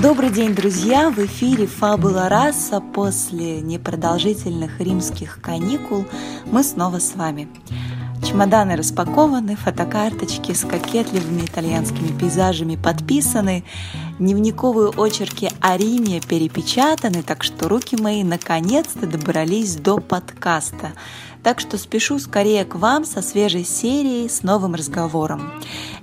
Добрый день, друзья! В эфире «Фабула раса». После непродолжительных римских каникул мы снова с вами. Чемоданы распакованы, фотокарточки с кокетливыми итальянскими пейзажами подписаны, дневниковые очерки о Риме перепечатаны, так что руки мои наконец-то добрались до подкаста. Так что спешу скорее к вам со свежей серией с новым разговором.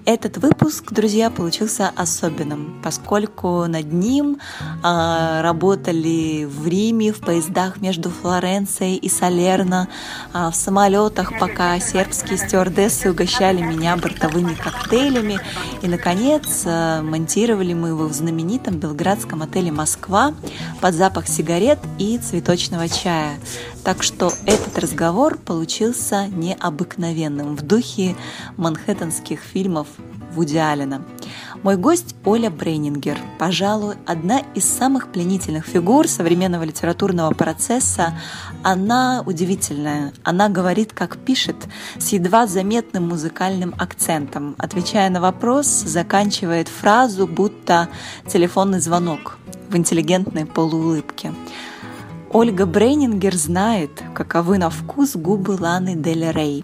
Этот выпуск, друзья, получился особенным, поскольку над ним э, работали в Риме, в поездах между Флоренцией и Салерно, э, в самолетах, пока сербские стюардессы угощали меня бортовыми коктейлями. И, наконец, э, монтировали мы его в знаменитом белградском отеле «Москва» под запах сигарет и цветочного чая. Так что этот разговор получился необыкновенным в духе манхэттенских фильмов Вуди Аллена. Мой гость Оля Брейнингер, пожалуй, одна из самых пленительных фигур современного литературного процесса. Она удивительная. Она говорит, как пишет, с едва заметным музыкальным акцентом. Отвечая на вопрос, заканчивает фразу, будто телефонный звонок в интеллигентной полуулыбке. Ольга Брейнингер знает, каковы на вкус губы Ланы Дель Рей.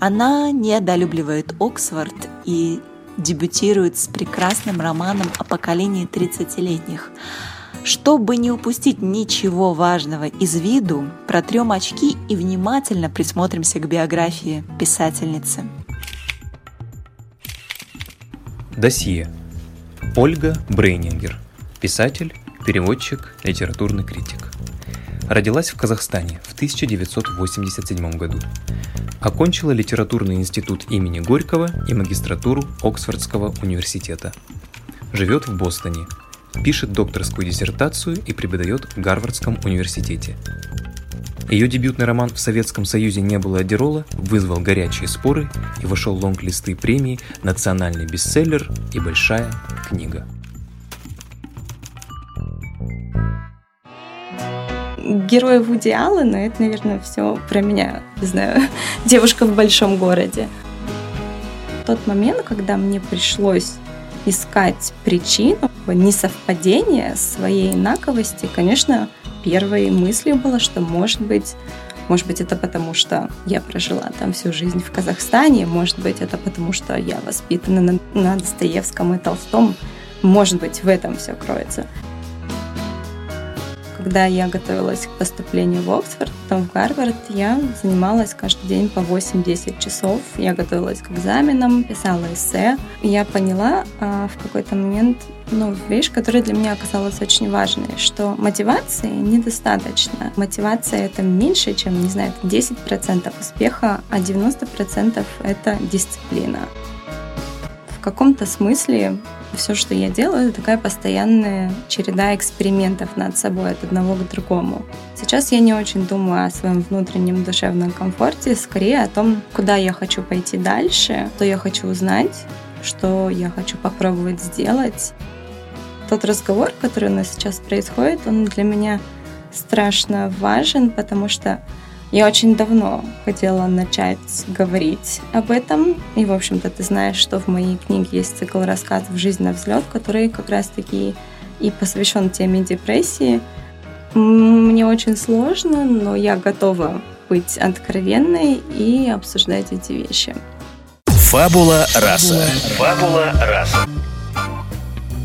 Она недолюбливает Оксфорд и дебютирует с прекрасным романом о поколении 30-летних. Чтобы не упустить ничего важного из виду, протрем очки и внимательно присмотримся к биографии писательницы. Досье. Ольга Брейнингер. Писатель, переводчик, литературный критик. Родилась в Казахстане в 1987 году. Окончила литературный институт имени Горького и магистратуру Оксфордского университета. Живет в Бостоне. Пишет докторскую диссертацию и преподает в Гарвардском университете. Ее дебютный роман «В Советском Союзе не было Адерола» вызвал горячие споры и вошел в лонг-листы премии «Национальный бестселлер» и «Большая книга». Героя Вуди Аллена, это, наверное, все про меня, знаю, девушка в большом городе. Тот момент, когда мне пришлось искать причину несовпадения своей инаковости, конечно, первой мыслью было, что, может быть, может быть, это потому, что я прожила там всю жизнь в Казахстане, может быть, это потому, что я воспитана на, на Достоевском и Толстом, может быть, в этом все кроется когда я готовилась к поступлению в Оксфорд, потом в Гарвард, я занималась каждый день по 8-10 часов. Я готовилась к экзаменам, писала эссе. Я поняла а, в какой-то момент ну, вещь, которая для меня оказалась очень важной, что мотивации недостаточно. Мотивация — это меньше, чем, не знаю, 10% успеха, а 90% — это дисциплина. Каком-то смысле все, что я делаю, это такая постоянная череда экспериментов над собой от одного к другому. Сейчас я не очень думаю о своем внутреннем душевном комфорте, скорее о том, куда я хочу пойти дальше, что я хочу узнать, что я хочу попробовать сделать. Тот разговор, который у нас сейчас происходит, он для меня страшно важен, потому что я очень давно хотела начать говорить об этом. И, в общем-то, ты знаешь, что в моей книге есть цикл рассказов «Жизнь на взлет», который как раз-таки и посвящен теме депрессии. Мне очень сложно, но я готова быть откровенной и обсуждать эти вещи. Фабула раса. Фабула раса.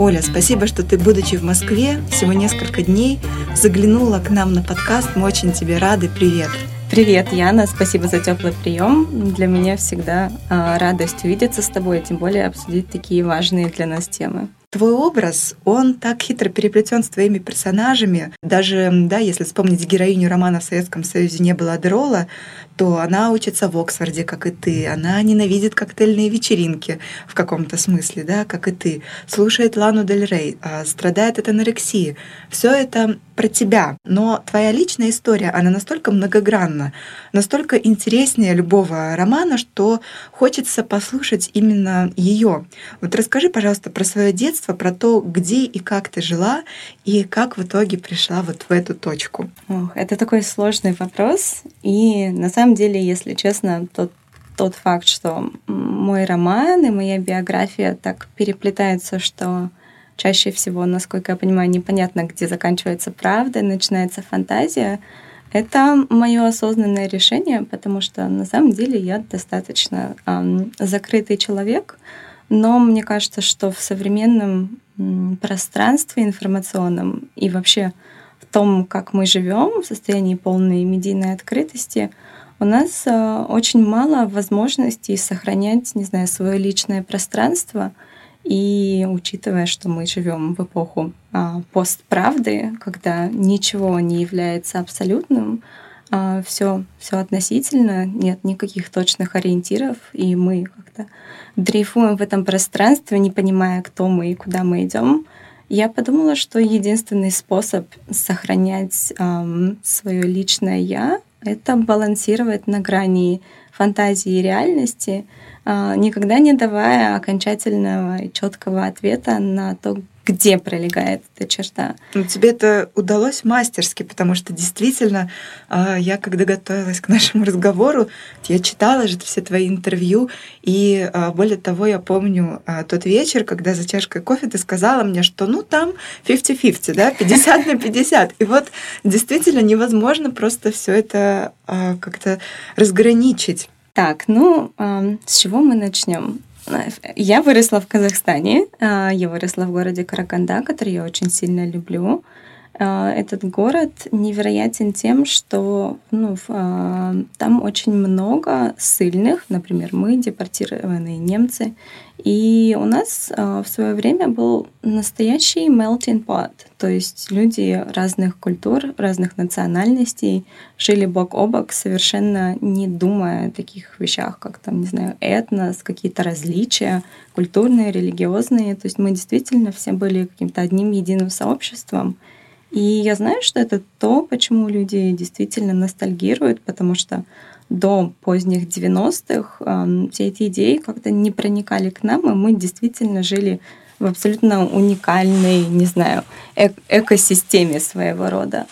Оля, спасибо, что ты, будучи в Москве, всего несколько дней заглянула к нам на подкаст. Мы очень тебе рады. Привет. Привет, Яна, спасибо за теплый прием. Для меня всегда э, радость увидеться с тобой, тем более обсудить такие важные для нас темы. твой образ, он так хитро переплетен с твоими персонажами. Даже, да, если вспомнить героиню романа в Советском Союзе не было Адерола, то она учится в Оксфорде, как и ты. Она ненавидит коктейльные вечеринки в каком-то смысле, да, как и ты. Слушает Лану Дель Рей, а, страдает от анорексии. Все это про тебя. Но твоя личная история, она настолько многогранна, настолько интереснее любого романа, что хочется послушать именно ее. Вот расскажи, пожалуйста, про свое детство, про то, где и как ты жила, и как в итоге пришла вот в эту точку. Ох, это такой сложный вопрос. И на самом деле, если честно, тот тот факт, что мой роман и моя биография так переплетаются, что чаще всего, насколько я понимаю, непонятно, где заканчивается правда и начинается фантазия. Это мое осознанное решение, потому что на самом деле я достаточно эм, закрытый человек, но мне кажется, что в современном пространстве информационном и вообще в том, как мы живем в состоянии полной медийной открытости, у нас э, очень мало возможностей сохранять, не знаю, свое личное пространство — и учитывая, что мы живем в эпоху а, постправды, когда ничего не является абсолютным, а, все, все относительно, нет никаких точных ориентиров, и мы как-то дрейфуем в этом пространстве, не понимая, кто мы и куда мы идем. Я подумала, что единственный способ сохранять эм, свое личное я это балансировать на грани фантазии и реальности, никогда не давая окончательного и четкого ответа на то, где пролегает эта черта. Но тебе это удалось мастерски, потому что действительно, а, я когда готовилась к нашему разговору, я читала же все твои интервью, и а, более того, я помню тот вечер, когда за чашкой кофе ты сказала мне, что ну там 50-50, да, 50 на 50. И вот действительно невозможно просто все это как-то разграничить. Так, ну, с чего мы начнем? Я выросла в Казахстане. А, я выросла в городе Караганда, который я очень сильно люблю. А, этот город невероятен тем, что ну, а, там очень много сильных, например, мы депортированные немцы, и у нас в свое время был настоящий melting pot, то есть люди разных культур, разных национальностей жили бок о бок, совершенно не думая о таких вещах, как там, не знаю, этнос, какие-то различия культурные, религиозные. То есть мы действительно все были каким-то одним единым сообществом. И я знаю, что это то, почему люди действительно ностальгируют, потому что до поздних 90-х э, все эти идеи как-то не проникали к нам, и мы действительно жили в абсолютно уникальной, не знаю, эк экосистеме своего рода.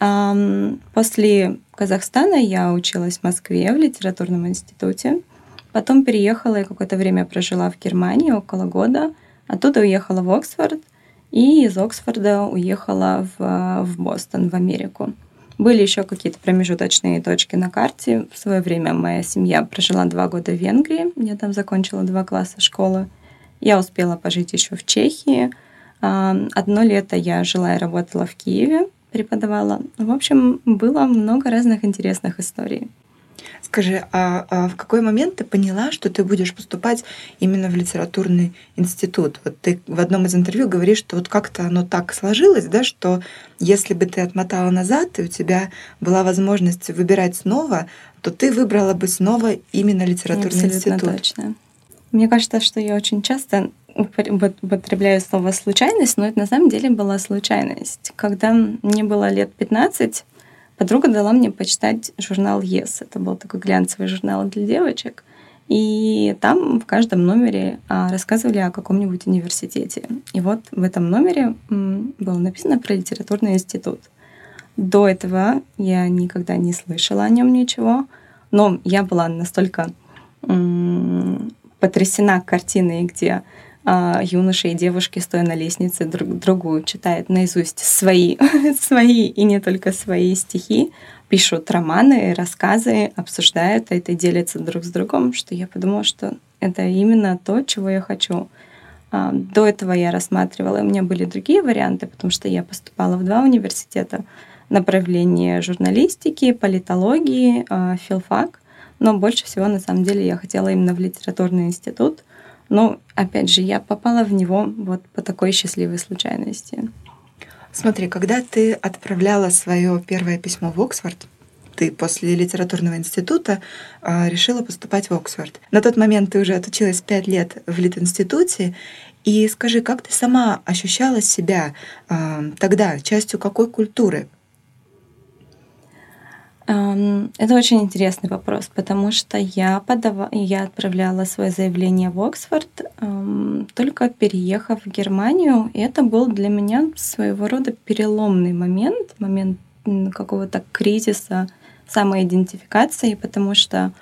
Э, после Казахстана я училась в Москве в литературном институте. Потом переехала и какое-то время прожила в Германии, около года. Оттуда уехала в Оксфорд и из Оксфорда уехала в, в Бостон, в Америку. Были еще какие-то промежуточные точки на карте. В свое время моя семья прожила два года в Венгрии. Я там закончила два класса школы. Я успела пожить еще в Чехии. А, одно лето я жила и работала в Киеве, преподавала. В общем, было много разных интересных историй. Скажи, а, а в какой момент ты поняла, что ты будешь поступать именно в литературный институт? Вот ты в одном из интервью говоришь, что вот как-то оно так сложилось, да, что если бы ты отмотала назад, и у тебя была возможность выбирать снова, то ты выбрала бы снова именно литературный Абсолютно институт. точно. Мне кажется, что я очень часто употребляю слово случайность, но это на самом деле была случайность. Когда мне было лет 15, Подруга дала мне почитать журнал Yes. Это был такой глянцевый журнал для девочек. И там в каждом номере а, рассказывали о каком-нибудь университете. И вот в этом номере было написано про литературный институт. До этого я никогда не слышала о нем ничего, но я была настолько потрясена картиной, где а, юноши и девушки, стоя на лестнице, друг другу читают наизусть свои, свои и не только свои стихи, пишут романы, рассказы, обсуждают это, делятся друг с другом, что я подумала, что это именно то, чего я хочу. А, до этого я рассматривала, у меня были другие варианты, потому что я поступала в два университета, направление журналистики, политологии, а, филфак, но больше всего, на самом деле, я хотела именно в литературный институт — Но, опять же, я попала в него вот по такой счастливой случайности. Смотри, когда ты отправляла свое первое письмо в Оксфорд, ты после литературного института э, решила поступать в Оксфорд. На тот момент ты уже отучилась пять лет в Лит-институте. И скажи, как ты сама ощущала себя э, тогда частью какой культуры? Это очень интересный вопрос, потому что я, подава... я отправляла свое заявление в Оксфорд, только переехав в Германию. И это был для меня своего рода переломный момент, момент какого-то кризиса самоидентификации, потому что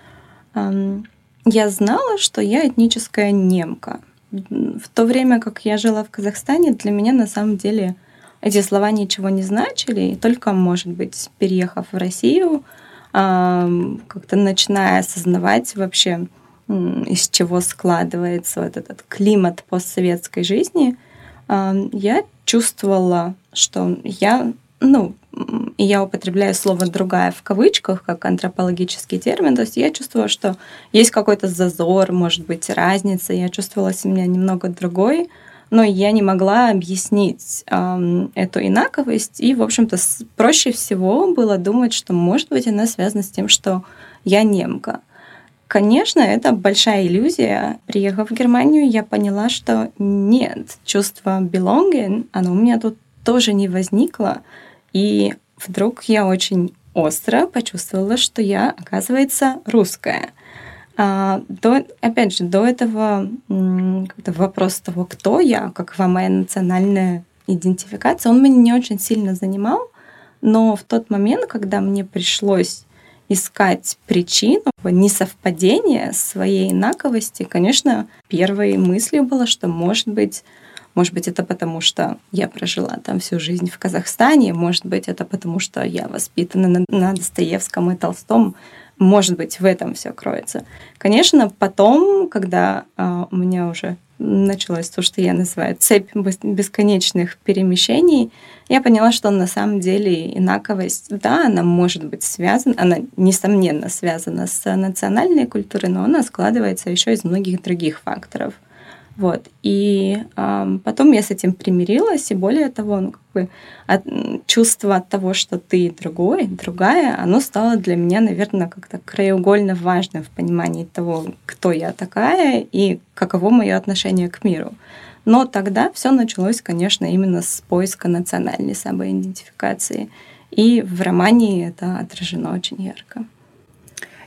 я знала, что я этническая немка. В то время, как я жила в Казахстане, для меня на самом деле эти слова ничего не значили, и только, может быть, переехав в Россию, как-то начиная осознавать вообще, из чего складывается вот этот климат постсоветской жизни, я чувствовала, что я, ну, я употребляю слово «другая» в кавычках, как антропологический термин, то есть я чувствовала, что есть какой-то зазор, может быть, разница, я чувствовала себя немного другой, но я не могла объяснить э, эту инаковость. И, в общем-то, проще всего было думать, что, может быть, она связана с тем, что я немка. Конечно, это большая иллюзия. Приехав в Германию, я поняла, что нет, чувство belonging, оно у меня тут тоже не возникло. И вдруг я очень остро почувствовала, что я, оказывается, русская. А, до, опять же, до этого вопрос того, кто я, какова моя национальная идентификация, он меня не очень сильно занимал, но в тот момент, когда мне пришлось искать причину несовпадения своей инаковости, конечно, первой мыслью было, что, может быть, может быть, это потому, что я прожила там всю жизнь в Казахстане, может быть, это потому, что я воспитана на, на Достоевском и Толстом, может быть, в этом все кроется. Конечно, потом, когда э, у меня уже началось то, что я называю цепь бесконечных перемещений, я поняла, что на самом деле инаковость, да, она может быть связана, она несомненно связана с национальной культурой, но она складывается еще из многих других факторов – вот. И э, потом я с этим примирилась, и более того, ну, как бы от, чувство от того, что ты другой, другая, оно стало для меня, наверное, как-то краеугольно важным в понимании того, кто я такая и каково мое отношение к миру. Но тогда все началось, конечно, именно с поиска национальной самоидентификации. И в романе это отражено очень ярко.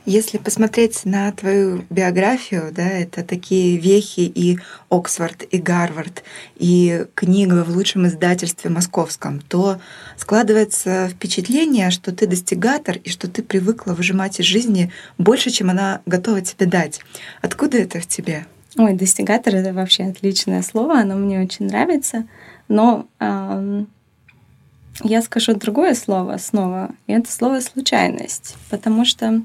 Если посмотреть на твою биографию, да, это такие вехи и Оксфорд, и Гарвард, и книга в лучшем издательстве московском, то складывается впечатление, что ты достигатор и что ты привыкла выжимать из жизни больше, чем она готова тебе дать. Откуда это в тебе? Ой, достигатор это вообще отличное слово, оно мне очень нравится, но эм, я скажу другое слово снова, и это слово случайность, потому что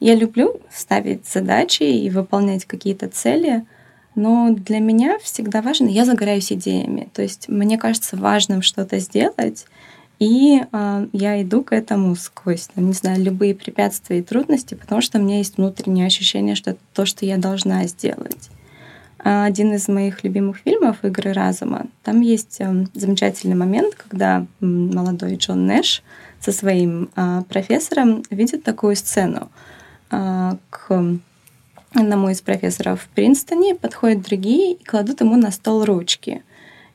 я люблю ставить задачи и выполнять какие-то цели, но для меня всегда важно, я загораюсь идеями. То есть мне кажется важным что-то сделать, и э, я иду к этому сквозь, там, не знаю, любые препятствия и трудности, потому что у меня есть внутреннее ощущение, что это то, что я должна сделать. Один из моих любимых фильмов «Игры разума», там есть э, замечательный момент, когда молодой Джон Нэш со своим а, профессором видит такую сцену. А, к одному из профессоров в Принстоне подходят другие и кладут ему на стол ручки.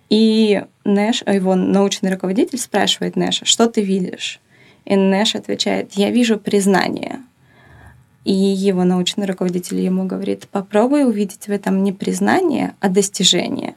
И Нэш, его научный руководитель спрашивает Нэша, что ты видишь? И Нэш отвечает, я вижу признание. И его научный руководитель ему говорит, попробуй увидеть в этом не признание, а достижение.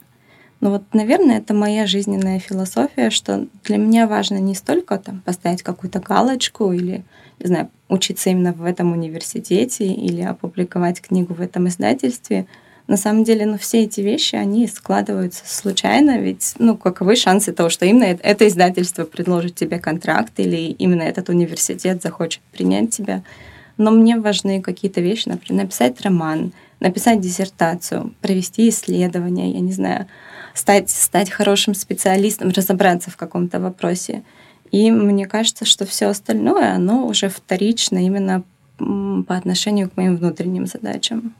Но вот, наверное, это моя жизненная философия, что для меня важно не столько там поставить какую-то галочку или, не знаю, учиться именно в этом университете или опубликовать книгу в этом издательстве. На самом деле, ну, все эти вещи, они складываются случайно, ведь, ну, каковы шансы того, что именно это издательство предложит тебе контракт или именно этот университет захочет принять тебя. Но мне важны какие-то вещи, например, написать роман, написать диссертацию, провести исследование, я не знаю, стать, стать хорошим специалистом, разобраться в каком-то вопросе. И мне кажется, что все остальное, оно уже вторично именно по отношению к моим внутренним задачам.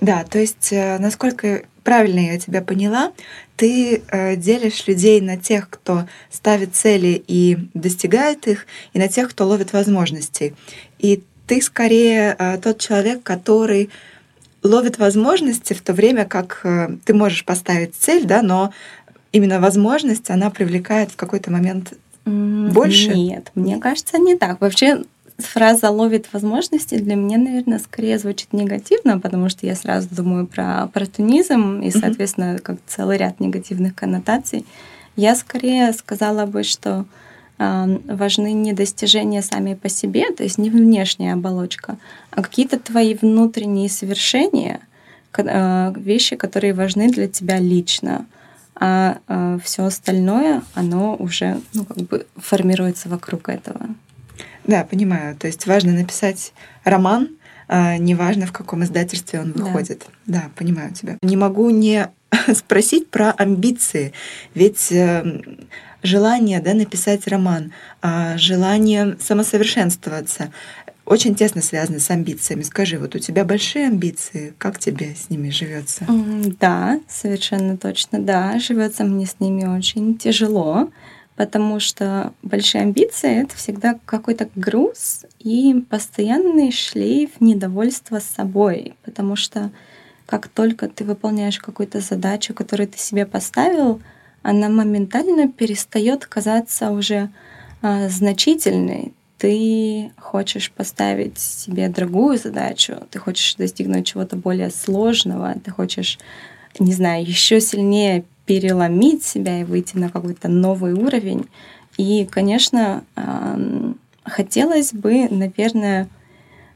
Да, то есть, э, насколько правильно я тебя поняла, ты э, делишь людей на тех, кто ставит цели и достигает их, и на тех, кто ловит возможности. И ты скорее э, тот человек, который ловит возможности в то время, как э, ты можешь поставить цель, да, но именно возможность, она привлекает в какой-то момент больше? Нет, мне кажется, не так. Вообще фраза «ловит возможности» для меня, наверное, скорее звучит негативно, потому что я сразу думаю про оппортунизм и, соответственно, как целый ряд негативных коннотаций. Я скорее сказала бы, что важны не достижения сами по себе, то есть не внешняя оболочка, а какие-то твои внутренние совершения, э, вещи, которые важны для тебя лично а э, все остальное, оно уже ну, как бы формируется вокруг этого. Да, понимаю. То есть важно написать роман, а неважно в каком издательстве он выходит. Да. да, понимаю тебя. Не могу не спросить про амбиции, ведь э, желание да, написать роман, а желание самосовершенствоваться очень тесно связано с амбициями. Скажи, вот у тебя большие амбиции, как тебе с ними живется? Да, совершенно точно, да, живется мне с ними очень тяжело потому что большие амбиции — это всегда какой-то груз и постоянный шлейф недовольства собой, потому что как только ты выполняешь какую-то задачу, которую ты себе поставил, она моментально перестает казаться уже а, значительной. Ты хочешь поставить себе другую задачу, ты хочешь достигнуть чего-то более сложного, ты хочешь, не знаю, еще сильнее переломить себя и выйти на какой-то новый уровень. И, конечно, хотелось бы, наверное,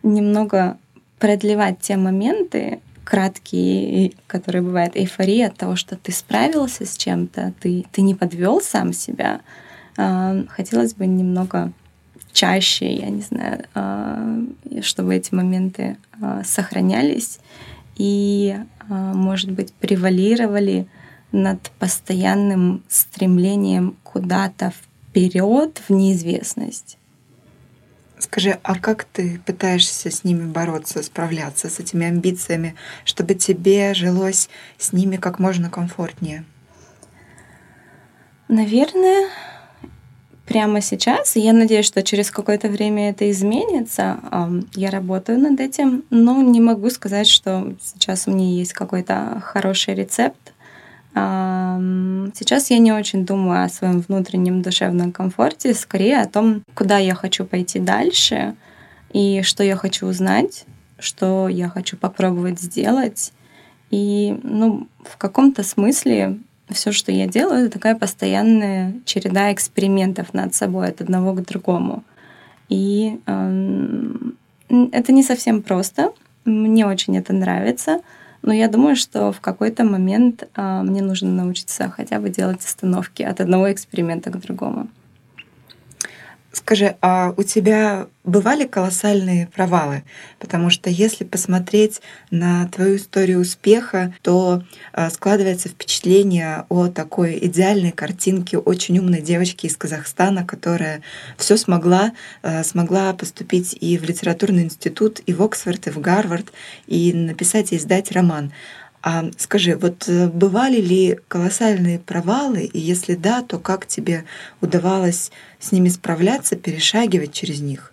немного продлевать те моменты, краткие, которые бывают эйфория от того, что ты справился с чем-то, ты, ты не подвел сам себя. Хотелось бы немного чаще, я не знаю, чтобы эти моменты сохранялись и, может быть, превалировали над постоянным стремлением куда-то вперед в неизвестность. Скажи, а как ты пытаешься с ними бороться, справляться с этими амбициями, чтобы тебе жилось с ними как можно комфортнее? Наверное, прямо сейчас. Я надеюсь, что через какое-то время это изменится. Я работаю над этим, но не могу сказать, что сейчас у меня есть какой-то хороший рецепт. Сейчас я не очень думаю о своем внутреннем душевном комфорте, скорее о том, куда я хочу пойти дальше и что я хочу узнать, что я хочу попробовать сделать. И ну, в каком-то смысле все, что я делаю, это такая постоянная череда экспериментов над собой от одного к другому. И э, это не совсем просто. Мне очень это нравится. Но я думаю, что в какой-то момент а, мне нужно научиться хотя бы делать остановки от одного эксперимента к другому. Скажи, а у тебя бывали колоссальные провалы? Потому что если посмотреть на твою историю успеха, то а, складывается впечатление о такой идеальной картинке очень умной девочки из Казахстана, которая все смогла, а, смогла поступить и в литературный институт, и в Оксфорд, и в Гарвард, и написать и издать роман. А скажи, вот э, бывали ли колоссальные провалы, и если да, то как тебе удавалось с ними справляться, перешагивать через них?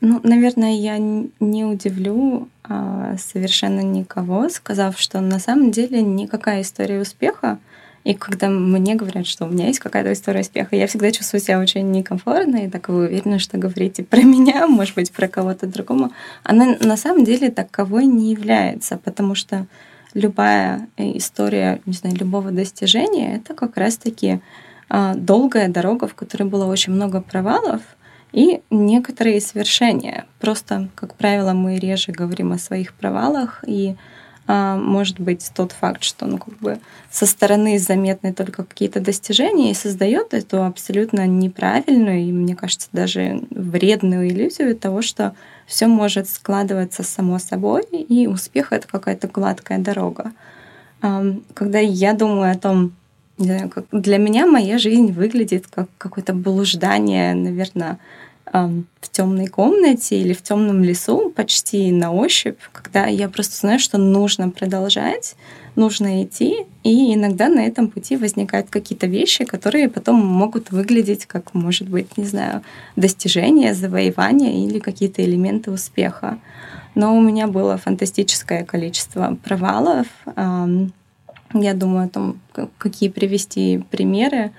Ну, наверное, я не удивлю а, совершенно никого, сказав, что на самом деле никакая история успеха и когда мне говорят, что у меня есть какая-то история успеха, я всегда чувствую себя очень некомфортно и так вы уверены, что говорите про меня, может быть, про кого-то другому. Она на самом деле таковой не является, потому что любая история, не знаю, любого достижения — это как раз-таки а, долгая дорога, в которой было очень много провалов, и некоторые свершения. Просто, как правило, мы реже говорим о своих провалах и может быть тот факт, что ну, как бы со стороны заметны только какие-то достижения и создает эту абсолютно неправильную и, мне кажется, даже вредную иллюзию того, что все может складываться само собой, и успех это какая-то гладкая дорога. Когда я думаю о том, для меня моя жизнь выглядит как какое-то блуждание, наверное, в темной комнате или в темном лесу почти на ощупь, когда я просто знаю, что нужно продолжать, нужно идти, и иногда на этом пути возникают какие-то вещи, которые потом могут выглядеть как, может быть, не знаю, достижение, завоевание или какие-то элементы успеха. Но у меня было фантастическое количество провалов. Я думаю о том, какие привести примеры.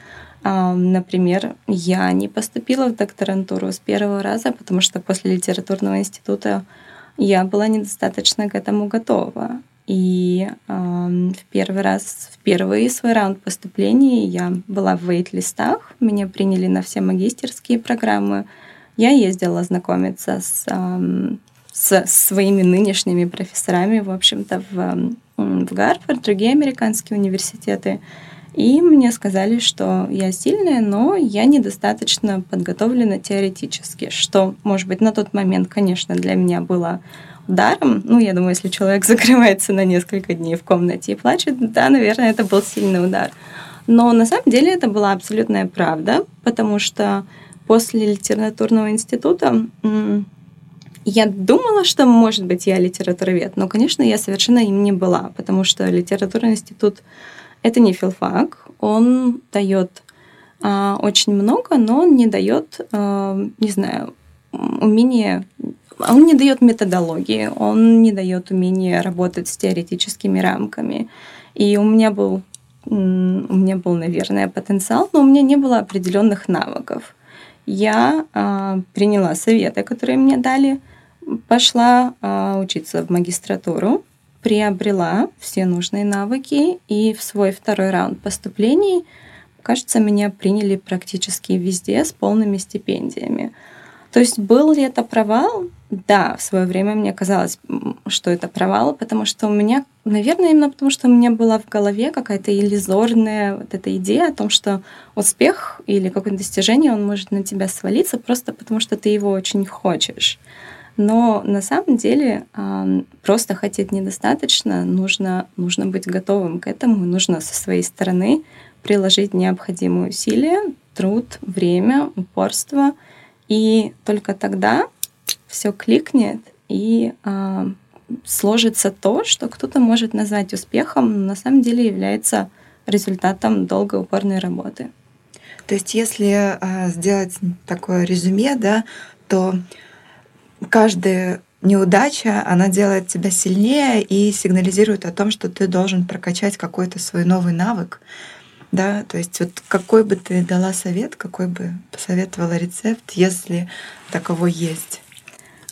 Например, я не поступила в докторантуру с первого раза, потому что после литературного института я была недостаточно к этому готова. И э, в первый раз, в первый свой раунд поступления я была в вейт-листах, меня приняли на все магистерские программы. Я ездила знакомиться с, э, с своими нынешними профессорами, в общем-то, в, в Гарвард, другие американские университеты. И мне сказали, что я сильная, но я недостаточно подготовлена теоретически, что, может быть, на тот момент, конечно, для меня было ударом. Ну, я думаю, если человек закрывается на несколько дней в комнате и плачет, да, наверное, это был сильный удар. Но на самом деле это была абсолютная правда, потому что после литературного института я думала, что, может быть, я литературовед, но, конечно, я совершенно им не была, потому что литературный институт это не филфак, он дает а, очень много, но он не дает, а, не знаю, умение, он не дает методологии, он не дает умения работать с теоретическими рамками. И у меня был, у меня был, наверное, потенциал, но у меня не было определенных навыков. Я а, приняла советы, которые мне дали, пошла а, учиться в магистратуру приобрела все нужные навыки, и в свой второй раунд поступлений, кажется, меня приняли практически везде с полными стипендиями. То есть был ли это провал? Да, в свое время мне казалось, что это провал, потому что у меня, наверное, именно потому что у меня была в голове какая-то иллюзорная вот эта идея о том, что успех или какое-то достижение, он может на тебя свалиться просто потому, что ты его очень хочешь. Но на самом деле просто хотеть недостаточно, нужно, нужно быть готовым к этому, нужно со своей стороны приложить необходимые усилия, труд, время, упорство, и только тогда все кликнет и сложится то, что кто-то может назвать успехом, но на самом деле является результатом долгой упорной работы. То есть, если э, сделать такое резюме, да, то каждая неудача, она делает тебя сильнее и сигнализирует о том, что ты должен прокачать какой-то свой новый навык. Да, то есть вот какой бы ты дала совет, какой бы посоветовала рецепт, если таковой есть?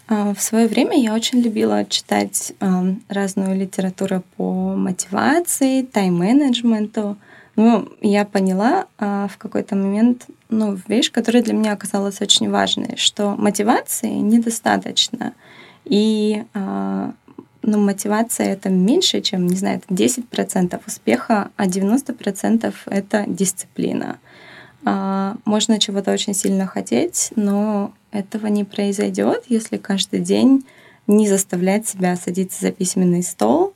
А, в свое время я очень любила читать разную литературу по мотивации, тайм-менеджменту. Но я поняла а, в какой-то момент ну, вещь, которая для меня оказалась очень важной, что мотивации недостаточно. И а, ну, мотивация это меньше, чем, не знаю, это 10% успеха, а 90% это дисциплина. А, можно чего-то очень сильно хотеть, но этого не произойдет, если каждый день не заставлять себя садиться за письменный стол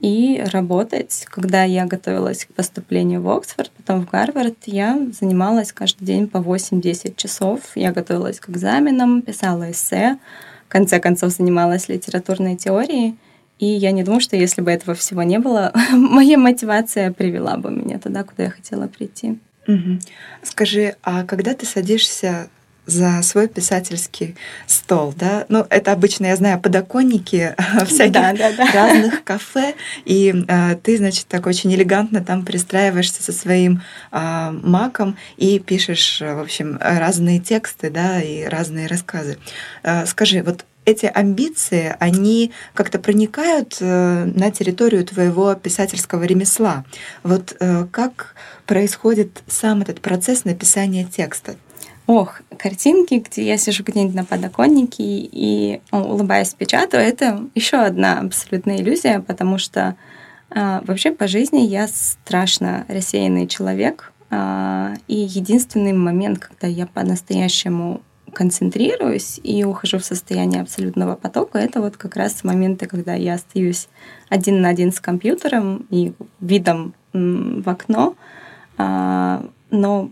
и работать. Когда я готовилась к поступлению в Оксфорд, потом в Гарвард, я занималась каждый день по 8-10 часов. Я готовилась к экзаменам, писала эссе, в конце концов занималась литературной теорией. И я не думаю, что если бы этого всего не было, моя мотивация привела бы меня туда, куда я хотела прийти. Угу. Скажи, а когда ты садишься за свой писательский стол, да. Ну, это обычно, я знаю, подоконники всяких да, да, да. разных кафе, и э, ты, значит, так очень элегантно там пристраиваешься со своим э, маком и пишешь, в общем, разные тексты, да, и разные рассказы. Э, скажи, вот эти амбиции, они как-то проникают э, на территорию твоего писательского ремесла. Вот э, как происходит сам этот процесс написания текста? Ох, картинки, где я сижу где-нибудь на подоконнике и улыбаясь печатаю, это еще одна абсолютная иллюзия, потому что а, вообще по жизни я страшно рассеянный человек. А, и единственный момент, когда я по-настоящему концентрируюсь и ухожу в состояние абсолютного потока, это вот как раз моменты, когда я остаюсь один на один с компьютером и видом в окно. А, но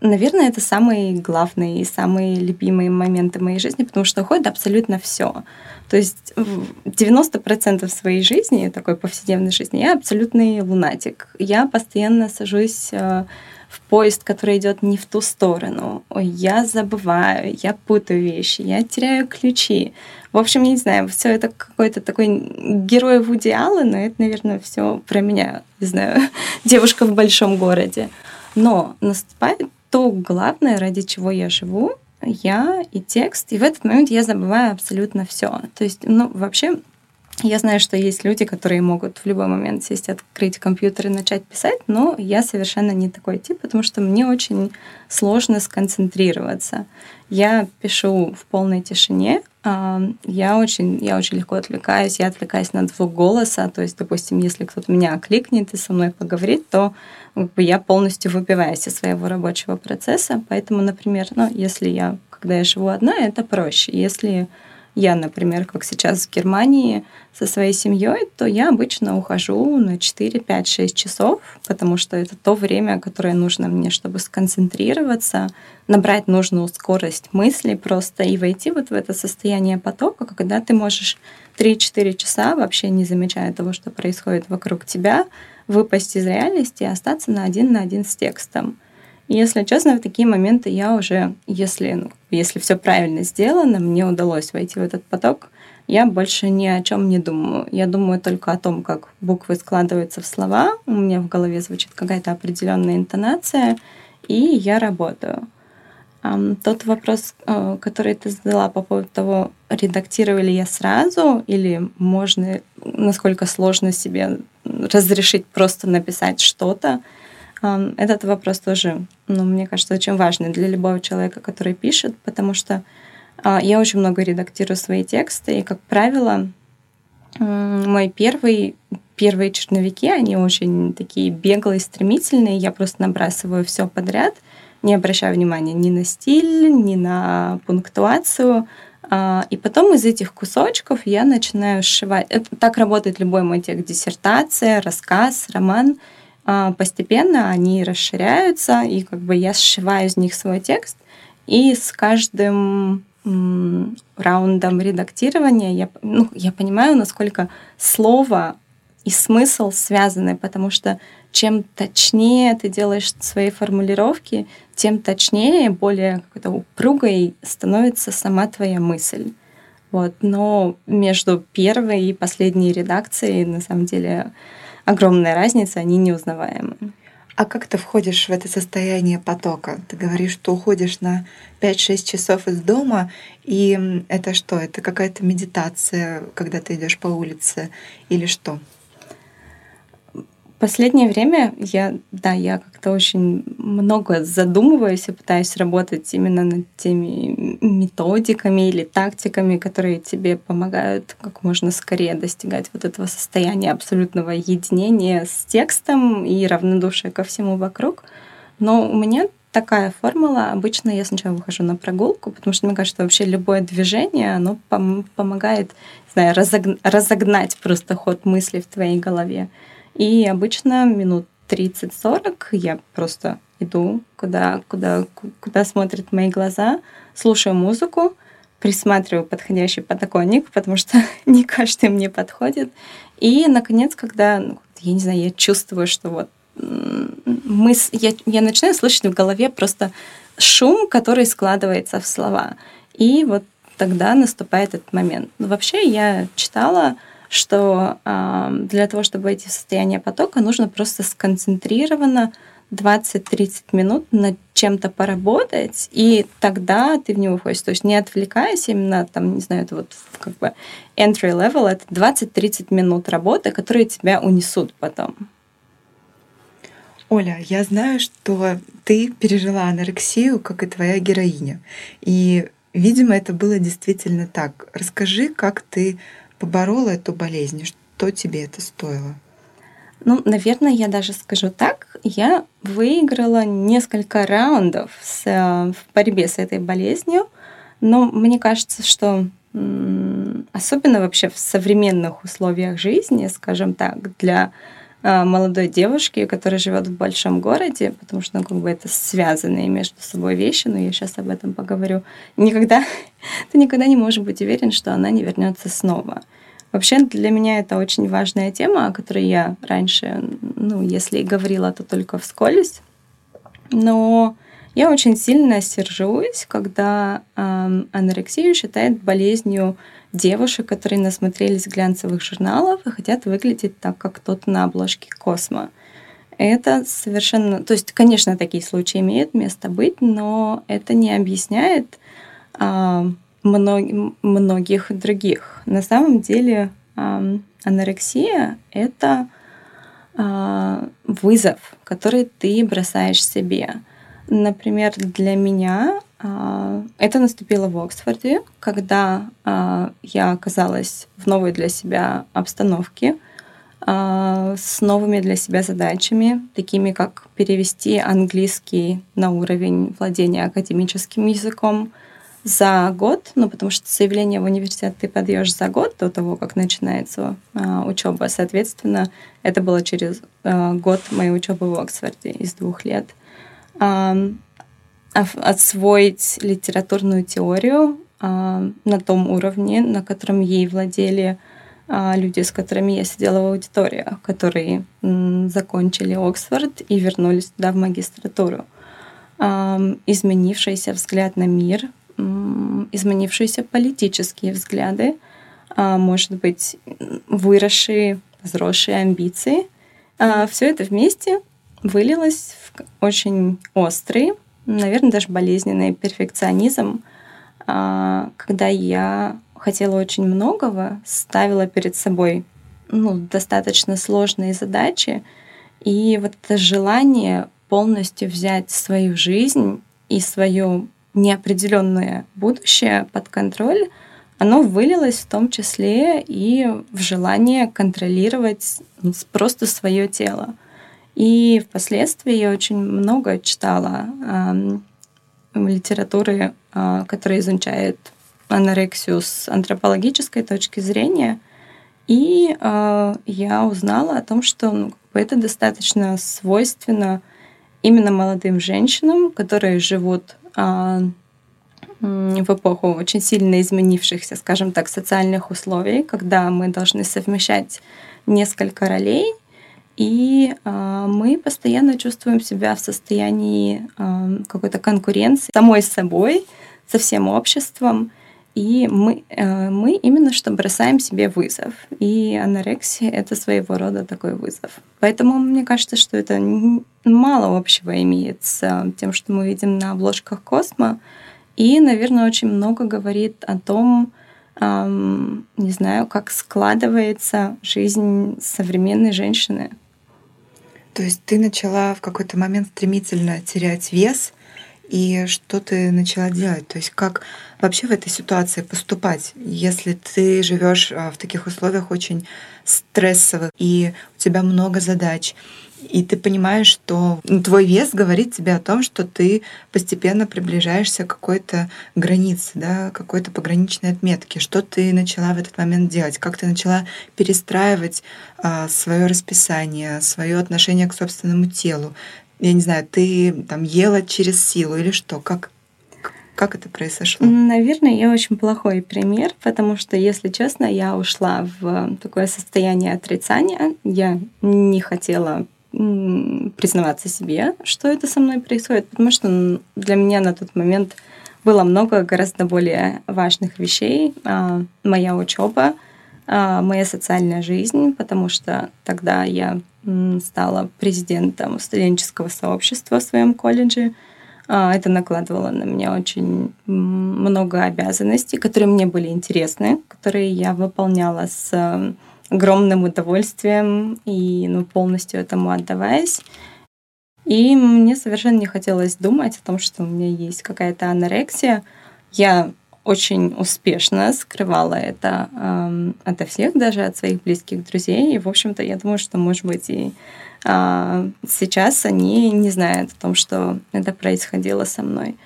наверное, это самые главные и самые любимые моменты моей жизни, потому что уходит абсолютно все. То есть 90% своей жизни, такой повседневной жизни, я абсолютный лунатик. Я постоянно сажусь э, в поезд, который идет не в ту сторону. Ой, я забываю, я путаю вещи, я теряю ключи. В общем, я не знаю, все это какой-то такой герой Вуди Аллена, это, наверное, все про меня, не знаю, девушка в большом городе. Но наступает то главное, ради чего я живу, я и текст, и в этот момент я забываю абсолютно все. То есть, ну, вообще, я знаю, что есть люди, которые могут в любой момент сесть, открыть компьютер и начать писать, но я совершенно не такой тип, потому что мне очень сложно сконцентрироваться. Я пишу в полной тишине, я очень, я очень легко отвлекаюсь, я отвлекаюсь на звук голоса, то есть, допустим, если кто-то меня окликнет и со мной поговорит, то я полностью выбиваюсь из своего рабочего процесса, поэтому, например, ну, если я, когда я живу одна, это проще. Если я, например, как сейчас в Германии со своей семьей, то я обычно ухожу на 4, 5, 6 часов, потому что это то время, которое нужно мне, чтобы сконцентрироваться, набрать нужную скорость мыслей просто и войти вот в это состояние потока, когда ты можешь 3-4 часа, вообще не замечая того, что происходит вокруг тебя, выпасть из реальности и остаться на один на один с текстом. Если честно, в такие моменты я уже, если, ну, если все правильно сделано, мне удалось войти в этот поток, я больше ни о чем не думаю. Я думаю только о том, как буквы складываются в слова, у меня в голове звучит какая-то определенная интонация, и я работаю. Тот вопрос, э, который ты задала по поводу того, редактировали я сразу или можно, насколько сложно себе разрешить просто написать что-то, этот вопрос тоже, ну, мне кажется, очень важный для любого человека, который пишет, потому что а, я очень много редактирую свои тексты, и, как правило, мой первый, первые черновики, они очень такие беглые, стремительные, я просто набрасываю все подряд, не обращаю внимания ни на стиль, ни на пунктуацию, а, и потом из этих кусочков я начинаю сшивать. Это, так работает любой мой текст, диссертация, рассказ, роман — постепенно они расширяются, и как бы я сшиваю из них свой текст, и с каждым раундом редактирования я, ну, я понимаю, насколько слово и смысл связаны, потому что чем точнее ты делаешь свои формулировки, тем точнее, более как-то упругой становится сама твоя мысль. Вот. Но между первой и последней редакцией, на самом деле, огромная разница, они неузнаваемы. А как ты входишь в это состояние потока? Ты говоришь, что уходишь на 5-6 часов из дома, и это что? Это какая-то медитация, когда ты идешь по улице, или что? Последнее время я, да, я как-то очень много задумываюсь и пытаюсь работать именно над теми методиками или тактиками, которые тебе помогают как можно скорее достигать вот этого состояния абсолютного единения с текстом и равнодушия ко всему вокруг. Но у меня такая формула. Обычно я сначала выхожу на прогулку, потому что мне кажется, вообще любое движение, оно пом- помогает, не знаю, разогнать просто ход мысли в твоей голове. И обычно минут 30-40 я просто иду, куда, куда, куда смотрят мои глаза, слушаю музыку, присматриваю подходящий подоконник, потому что не каждый мне подходит. И, наконец, когда, ну, я не знаю, я чувствую, что вот мыс... я, я начинаю слышать в голове просто шум, который складывается в слова. И вот тогда наступает этот момент. Но вообще я читала что э, для того, чтобы войти в состояние потока, нужно просто сконцентрированно 20-30 минут над чем-то поработать, и тогда ты в него входишь. То есть не отвлекаясь именно, там, не знаю, это вот как бы entry level, это 20-30 минут работы, которые тебя унесут потом. Оля, я знаю, что ты пережила анорексию, как и твоя героиня. И, видимо, это было действительно так. Расскажи, как ты поборола эту болезнь? Что тебе это стоило? Ну, наверное, я даже скажу так. Я выиграла несколько раундов с, в борьбе с этой болезнью, но мне кажется, что особенно вообще в современных условиях жизни, скажем так, для молодой девушки, которая живет в большом городе, потому что ну, как бы это связанные между собой вещи, но я сейчас об этом поговорю. Никогда ты никогда не можешь быть уверен, что она не вернется снова. Вообще для меня это очень важная тема, о которой я раньше, ну, если и говорила, то только вскользь. Но я очень сильно сержусь, когда э, анорексию считают болезнью девушек, которые насмотрелись глянцевых журналов и хотят выглядеть так, как тот на обложке Космо. Это совершенно... То есть, конечно, такие случаи имеют место быть, но это не объясняет а, мног, многих других. На самом деле а, анорексия — это а, вызов, который ты бросаешь себе. Например, для меня это наступило в Оксфорде, когда а, я оказалась в новой для себя обстановке а, с новыми для себя задачами, такими как перевести английский на уровень владения академическим языком за год, ну потому что заявление в университет ты подаешь за год до того, как начинается учеба. Соответственно, это было через год моей учебы в Оксфорде из двух лет освоить литературную теорию а, на том уровне, на котором ей владели а, люди, с которыми я сидела в аудиториях, которые закончили Оксфорд и вернулись туда в магистратуру. А, изменившийся взгляд на мир, изменившиеся политические взгляды, может быть, выросшие, взросшие амбиции. Все это вместе вылилось в очень острый наверное, даже болезненный перфекционизм, а, когда я хотела очень многого, ставила перед собой ну, достаточно сложные задачи, и вот это желание полностью взять свою жизнь и свое неопределенное будущее под контроль, оно вылилось в том числе и в желание контролировать ну, просто свое тело. И впоследствии я очень много читала э, литературы, э, которая изучает анорексию с антропологической точки зрения. И э, я узнала о том, что ну, это достаточно свойственно именно молодым женщинам, которые живут э, в эпоху очень сильно изменившихся, скажем так, социальных условий, когда мы должны совмещать несколько ролей, и э, мы постоянно чувствуем себя в состоянии э, какой-то конкуренции самой с собой, со всем обществом. И мы, э, мы именно что бросаем себе вызов. И анорексия — это своего рода такой вызов. Поэтому мне кажется, что это мало общего имеет с тем, что мы видим на обложках Космо. И, наверное, очень много говорит о том, эм, не знаю, как складывается жизнь современной женщины — то есть ты начала в какой-то момент стремительно терять вес, и что ты начала делать? То есть как вообще в этой ситуации поступать, если ты живешь а, в таких условиях очень стрессовых, и у тебя много задач, и ты понимаешь, что ну, твой вес говорит тебе о том, что ты постепенно приближаешься к какой-то границе, да, какой-то пограничной отметке. Что ты начала в этот момент делать? Как ты начала перестраивать а, свое расписание, свое отношение к собственному телу? Я не знаю, ты там ела через силу или что? Как, как это произошло? Наверное, я очень плохой пример, потому что, если честно, я ушла в такое состояние отрицания. Я не хотела признаваться себе, что это со мной происходит, потому что для меня на тот момент было много гораздо более важных вещей. А, моя учеба, а, моя социальная жизнь, потому что тогда я стала президентом студенческого сообщества в своем колледже. А, это накладывало на меня очень много обязанностей, которые мне были интересны, которые я выполняла с огромным удовольствием и ну, полностью этому отдаваясь. И мне совершенно не хотелось думать о том, что у меня есть какая-то анорексия. Я очень успешно скрывала это э, ото всех, даже от своих близких друзей. И, в общем-то, я думаю, что, может быть, и э, сейчас они не знают о том, что это происходило со мной.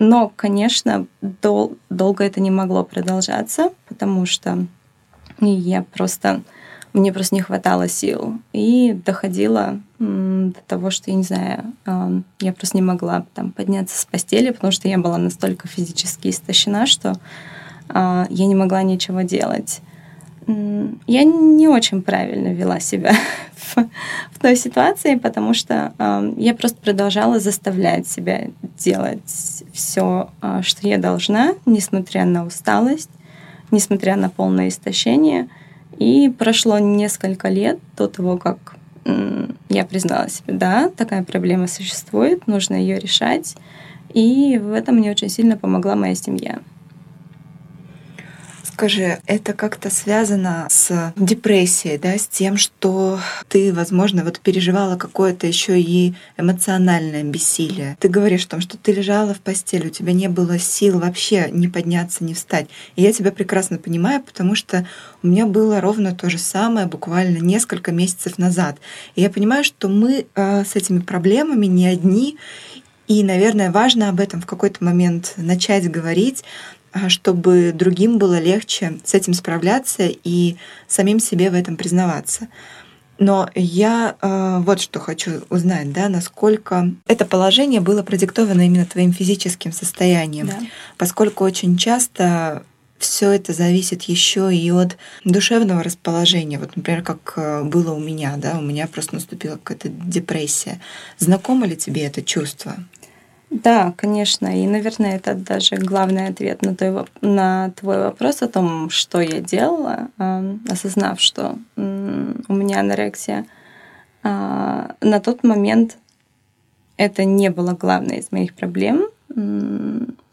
Но, конечно, дол- долго это не могло продолжаться, потому что я просто мне просто не хватало сил. И доходило до того, что, я не знаю, я просто не могла там подняться с постели, потому что я была настолько физически истощена, что а, я не могла ничего делать. Я не очень правильно вела себя в, в той ситуации, потому что э, я просто продолжала заставлять себя делать все, что я должна, несмотря на усталость, несмотря на полное истощение. И прошло несколько лет до того, как я признала себе, да, такая проблема существует, нужно ее решать. И в этом мне очень сильно помогла моя семья. Скажи, это как-то связано с депрессией, да, с тем, что ты, возможно, вот переживала какое-то еще и эмоциональное бессилие. Ты говоришь о том, что ты лежала в постели, у тебя не было сил вообще не подняться, не встать. И я тебя прекрасно понимаю, потому что у меня было ровно то же самое буквально несколько месяцев назад. И я понимаю, что мы э, с этими проблемами не одни, и, наверное, важно об этом в какой-то момент начать говорить, чтобы другим было легче с этим справляться и самим себе в этом признаваться. Но я э, вот что хочу узнать, да, насколько это положение было продиктовано именно твоим физическим состоянием, да. поскольку очень часто все это зависит еще и от душевного расположения. Вот, например, как э, было у меня, да, у меня просто наступила какая-то депрессия. Знакомо ли тебе это чувство? Да, конечно. И, наверное, это даже главный ответ на твой, на твой вопрос о том, что я делала, осознав, что у меня анорексия. А, на тот момент это не было главной из моих проблем.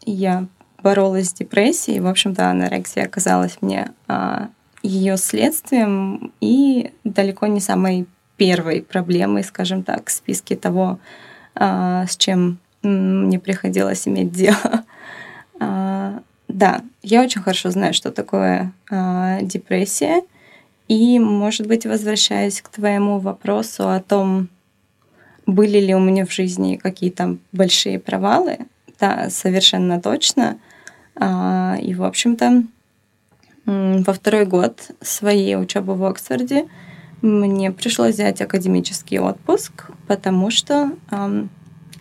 Я боролась с депрессией. В общем-то, анорексия оказалась мне а, ее следствием и далеко не самой первой проблемой, скажем так, в списке того, а, с чем мне приходилось иметь дело. А, да, я очень хорошо знаю, что такое а, депрессия. И, может быть, возвращаясь к твоему вопросу о том, были ли у меня в жизни какие-то большие провалы, да, совершенно точно. А, и, в общем-то, во второй год своей учебы в Оксфорде мне пришлось взять академический отпуск, потому что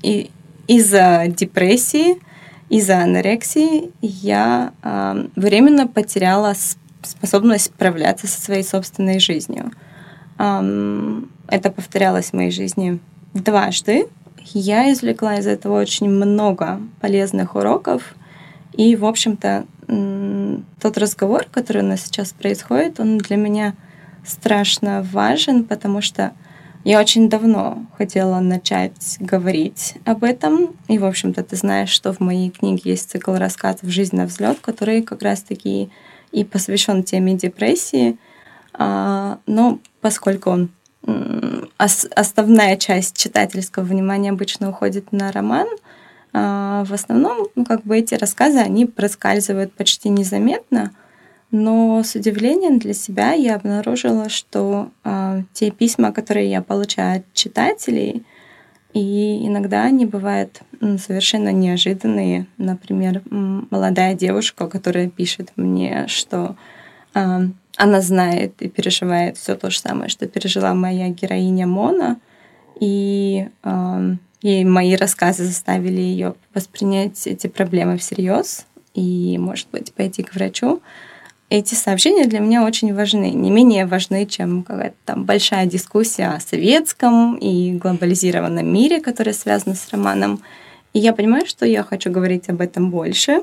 и из-за депрессии, из-за анорексии я э, временно потеряла способность справляться со своей собственной жизнью. Эм, это повторялось в моей жизни дважды. Я извлекла из этого очень много полезных уроков. И, в общем-то, тот разговор, который у нас сейчас происходит, он для меня страшно важен, потому что я очень давно хотела начать говорить об этом. И, в общем-то, ты знаешь, что в моей книге есть цикл рассказов «Жизнь на взлет», который как раз-таки и посвящен теме депрессии. А, но поскольку основная часть читательского внимания обычно уходит на роман, а, в основном, ну, как бы эти рассказы, они проскальзывают почти незаметно, но с удивлением для себя я обнаружила, что э, те письма, которые я получаю от читателей, и иногда они бывают совершенно неожиданные. Например, молодая девушка, которая пишет мне, что э, она знает и переживает все то же самое, что пережила моя героиня Мона, и э, ей мои рассказы заставили ее воспринять эти проблемы всерьез и, может быть, пойти к врачу эти сообщения для меня очень важны, не менее важны, чем какая-то там большая дискуссия о советском и глобализированном мире, которая связана с романом. И я понимаю, что я хочу говорить об этом больше.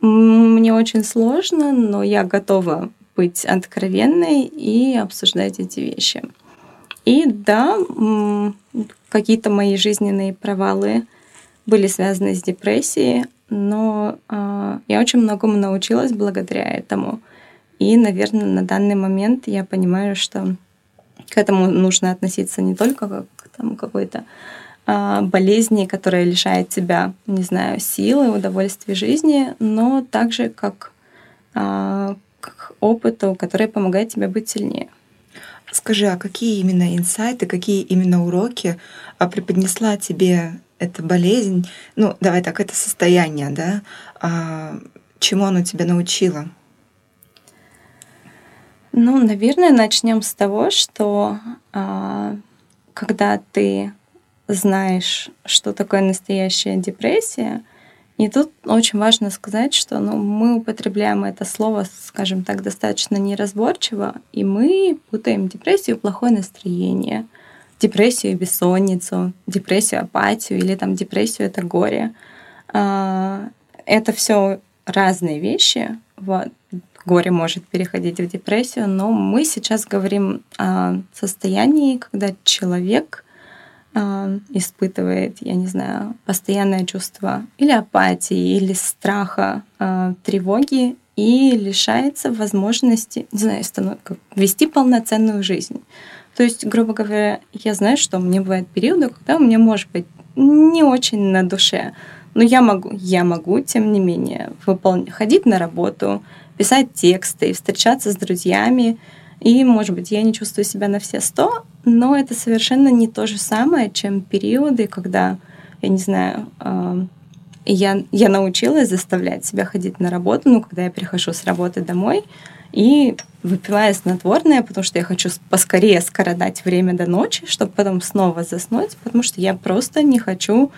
Мне очень сложно, но я готова быть откровенной и обсуждать эти вещи. И да, какие-то мои жизненные провалы были связаны с депрессией, но э, я очень многому научилась благодаря этому. И, наверное, на данный момент я понимаю, что к этому нужно относиться не только как там, какой-то а, болезни, которая лишает тебя, не знаю, силы, удовольствия жизни, но также как а, к опыту, который помогает тебе быть сильнее. Скажи, а какие именно инсайты, какие именно уроки а, преподнесла тебе эта болезнь? Ну, давай так, это состояние, да? А, чему оно тебя научило? Ну, наверное, начнем с того, что а, когда ты знаешь, что такое настоящая депрессия, и тут очень важно сказать, что ну, мы употребляем это слово, скажем так, достаточно неразборчиво, и мы путаем депрессию плохое настроение, депрессию и бессонницу, депрессию, апатию или там депрессию это горе. А, это все разные вещи. Вот. Горе может переходить в депрессию, но мы сейчас говорим о состоянии, когда человек э, испытывает, я не знаю, постоянное чувство или апатии, или страха, э, тревоги и лишается возможности, не знаю, становится, вести полноценную жизнь. То есть, грубо говоря, я знаю, что у меня бывают периоды, когда у меня может быть не очень на душе, но я могу, я могу, тем не менее, выполнять, ходить на работу, писать тексты, встречаться с друзьями, и, может быть, я не чувствую себя на все сто, но это совершенно не то же самое, чем периоды, когда, я не знаю, я, я научилась заставлять себя ходить на работу, ну, когда я прихожу с работы домой, и выпиваю снотворное, потому что я хочу поскорее скородать время до ночи, чтобы потом снова заснуть, потому что я просто не хочу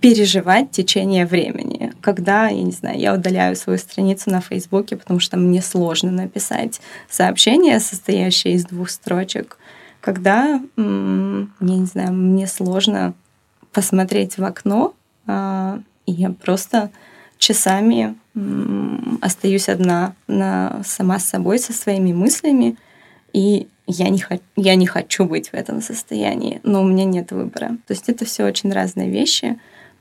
переживать течение времени. Когда, я не знаю, я удаляю свою страницу на Фейсбуке, потому что мне сложно написать сообщение, состоящее из двух строчек. Когда, я не знаю, мне сложно посмотреть в окно, а, и я просто часами остаюсь одна на, сама с собой, со своими мыслями, и я не, хочу, я не хочу быть в этом состоянии, но у меня нет выбора. То есть это все очень разные вещи.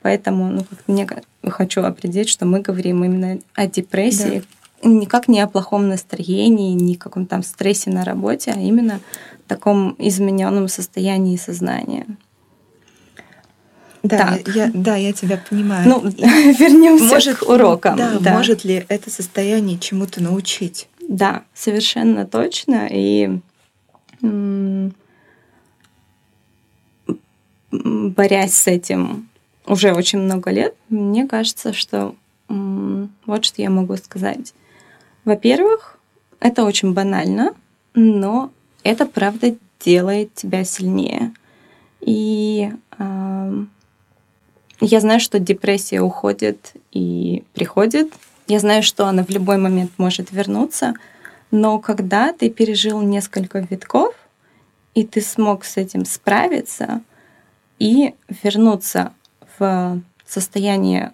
Поэтому, ну, как мне хочу определить, что мы говорим именно о депрессии, да. никак не о плохом настроении, не о каком-то там стрессе на работе, а именно таком измененном состоянии сознания. Да, так. Я, да, я тебя понимаю. Ну, вернемся может, к урокам. Да, да, может ли это состояние чему-то научить? Да, совершенно точно. И борясь с этим уже очень много лет, мне кажется, что вот что я могу сказать. Во-первых, это очень банально, но это правда делает тебя сильнее. И э, я знаю, что депрессия уходит и приходит. Я знаю, что она в любой момент может вернуться. Но когда ты пережил несколько витков, и ты смог с этим справиться и вернуться в состояние,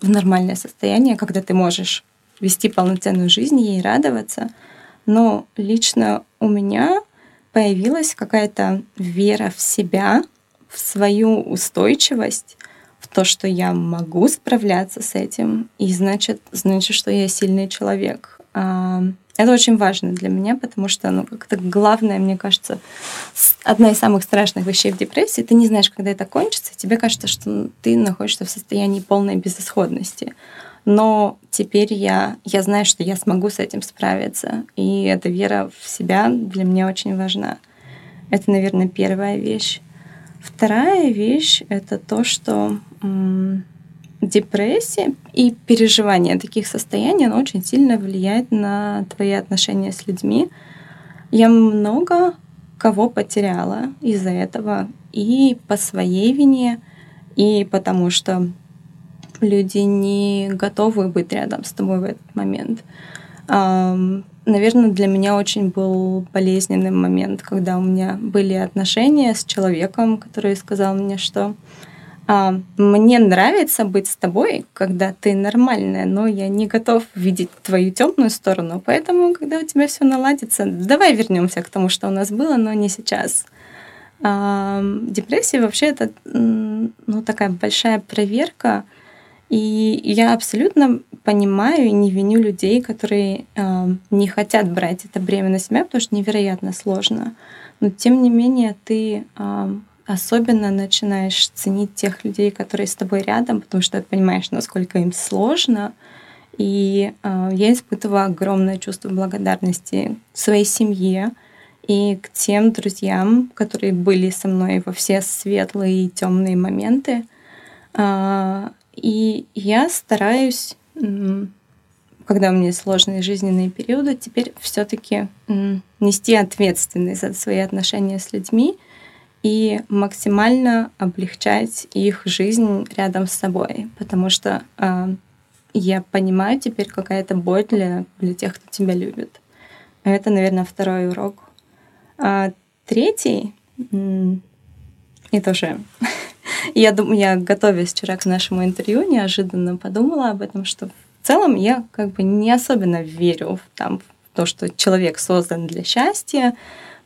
в нормальное состояние, когда ты можешь вести полноценную жизнь, ей радоваться. Но лично у меня появилась какая-то вера в себя, в свою устойчивость, в то, что я могу справляться с этим, и значит, значит, что я сильный человек. Это очень важно для меня, потому что, ну, как-то главное, мне кажется, одна из самых страшных вещей в депрессии, ты не знаешь, когда это кончится, тебе кажется, что ты находишься в состоянии полной безысходности. Но теперь я, я знаю, что я смогу с этим справиться, и эта вера в себя для меня очень важна. Это, наверное, первая вещь. Вторая вещь — это то, что депрессия и переживание таких состояний, оно очень сильно влияет на твои отношения с людьми. Я много кого потеряла из-за этого и по своей вине, и потому что люди не готовы быть рядом с тобой в этот момент. Наверное, для меня очень был болезненный момент, когда у меня были отношения с человеком, который сказал мне, что мне нравится быть с тобой, когда ты нормальная, но я не готов видеть твою темную сторону. Поэтому, когда у тебя все наладится, давай вернемся к тому, что у нас было, но не сейчас. А, депрессия вообще это ну, такая большая проверка. И я абсолютно понимаю и не виню людей, которые э, не хотят брать это бремя на себя, потому что невероятно сложно. Но тем не менее ты особенно начинаешь ценить тех людей, которые с тобой рядом, потому что ты понимаешь, насколько им сложно. И э, я испытываю огромное чувство благодарности своей семье и к тем друзьям, которые были со мной во все светлые и темные моменты. Э, и я стараюсь когда у меня сложные жизненные периоды, теперь все-таки нести ответственность за свои отношения с людьми и максимально облегчать их жизнь рядом с собой, потому что э, я понимаю теперь, какая это боль для, для тех, кто тебя любит. Это, наверное, второй урок. А третий, и тоже я, думаю, я готовясь вчера к нашему интервью, неожиданно подумала об этом, что в целом я как бы не особенно верю в, там, в то, что человек создан для счастья.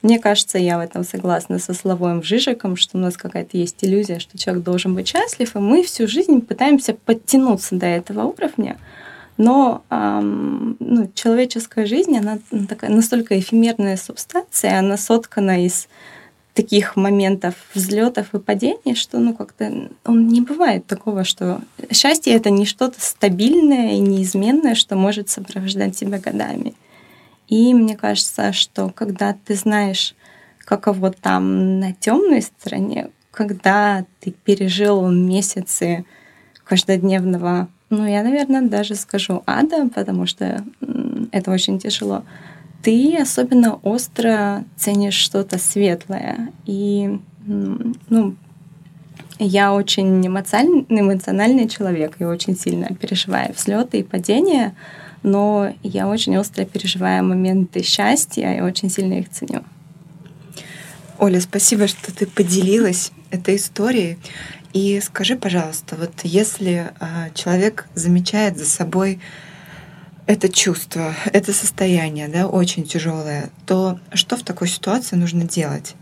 Мне кажется, я в этом согласна со Славоем Жижиком, что у нас какая-то есть иллюзия, что человек должен быть счастлив, и мы всю жизнь пытаемся подтянуться до этого уровня. Но эм, ну, человеческая жизнь, она такая настолько эфемерная субстанция, она соткана из таких моментов взлетов и падений, что ну как-то он не бывает такого, что счастье это не что-то стабильное и неизменное, что может сопровождать тебя годами. И мне кажется, что когда ты знаешь, каково там на темной стороне, когда ты пережил месяцы каждодневного, ну я, наверное, даже скажу ада, потому что это очень тяжело ты особенно остро ценишь что-то светлое. И ну, я очень эмоциональный, эмоциональный человек, я очень сильно переживаю взлеты и падения, но я очень остро переживаю моменты счастья и очень сильно их ценю. Оля, спасибо, что ты поделилась этой историей. И скажи, пожалуйста, вот если э, человек замечает за собой это чувство, это состояние, да, очень тяжелое, то что в такой ситуации нужно делать?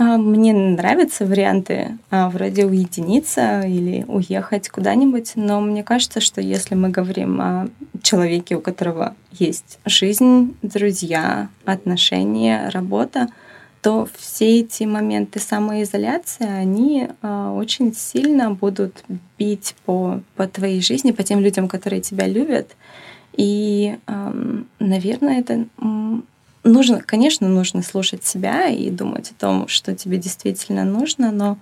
А, мне нравятся варианты а, вроде уединиться или уехать куда-нибудь, но мне кажется, что если мы говорим о человеке, у которого есть жизнь, друзья, отношения, работа, то все эти моменты самоизоляции, они э, очень сильно будут бить по, по твоей жизни, по тем людям, которые тебя любят. И, наверное, это нужно, конечно, нужно слушать себя и думать о том, что тебе действительно нужно, но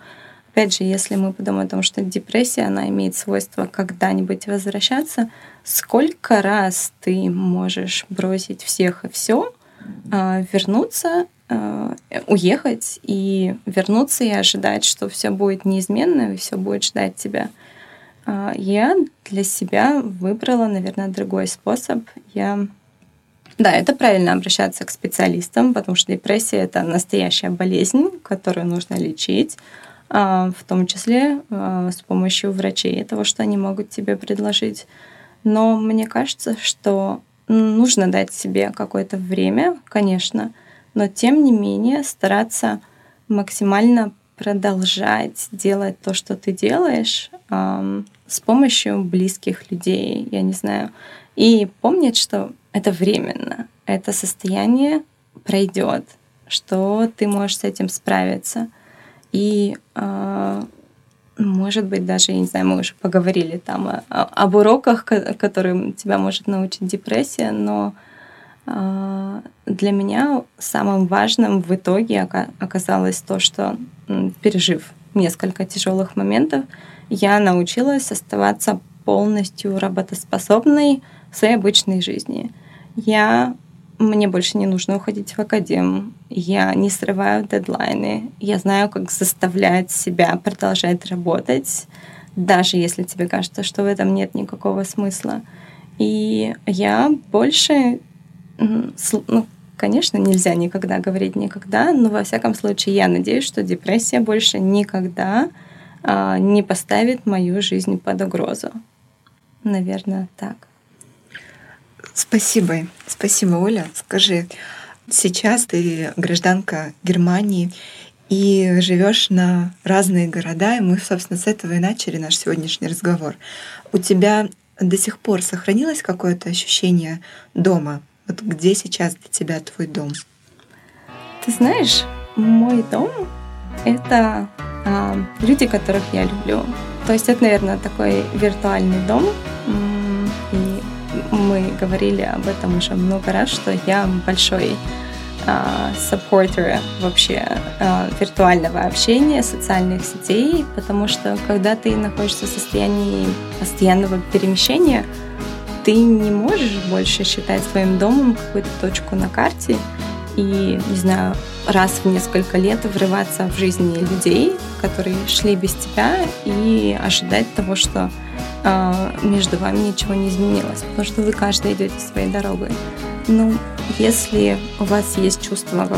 опять же, если мы подумаем о том, что депрессия, она имеет свойство когда-нибудь возвращаться, сколько раз ты можешь бросить всех и все, а, вернуться Э, уехать и вернуться и ожидать, что все будет неизменно и все будет ждать тебя. А, я для себя выбрала, наверное, другой способ. Я да, это правильно обращаться к специалистам, потому что депрессия это настоящая болезнь, которую нужно лечить, а, в том числе а, с помощью врачей, того, что они могут тебе предложить. Но мне кажется, что нужно дать себе какое-то время, конечно, но тем не менее стараться максимально продолжать делать то, что ты делаешь с помощью близких людей, я не знаю, и помнить, что это временно, это состояние пройдет, что ты можешь с этим справиться. И э, может быть, даже, я не знаю, мы уже поговорили там о, об уроках, которым тебя может научить депрессия, но а, для меня самым важным в итоге оказалось то, что пережив несколько тяжелых моментов, я научилась оставаться полностью работоспособной в своей обычной жизни. Я мне больше не нужно уходить в академ, я не срываю дедлайны, я знаю, как заставлять себя продолжать работать, даже если тебе кажется, что в этом нет никакого смысла. И я больше ну, конечно, нельзя никогда говорить никогда, но во всяком случае я надеюсь, что депрессия больше никогда а, не поставит мою жизнь под угрозу. Наверное, так. Спасибо. Спасибо, Оля. Скажи, сейчас ты гражданка Германии и живешь на разные города, и мы, собственно, с этого и начали наш сегодняшний разговор. У тебя до сих пор сохранилось какое-то ощущение дома? Вот где сейчас для тебя твой дом? Ты знаешь, мой дом — это а, люди, которых я люблю. То есть это, наверное, такой виртуальный дом. И мы говорили об этом уже много раз, что я большой саппортер вообще а, виртуального общения, социальных сетей, потому что когда ты находишься в состоянии постоянного перемещения, ты не можешь больше считать своим домом какую-то точку на карте и, не знаю, раз в несколько лет врываться в жизни людей, которые шли без тебя, и ожидать того, что между вами ничего не изменилось, потому что вы каждый идете своей дорогой. Ну, если у вас есть чувство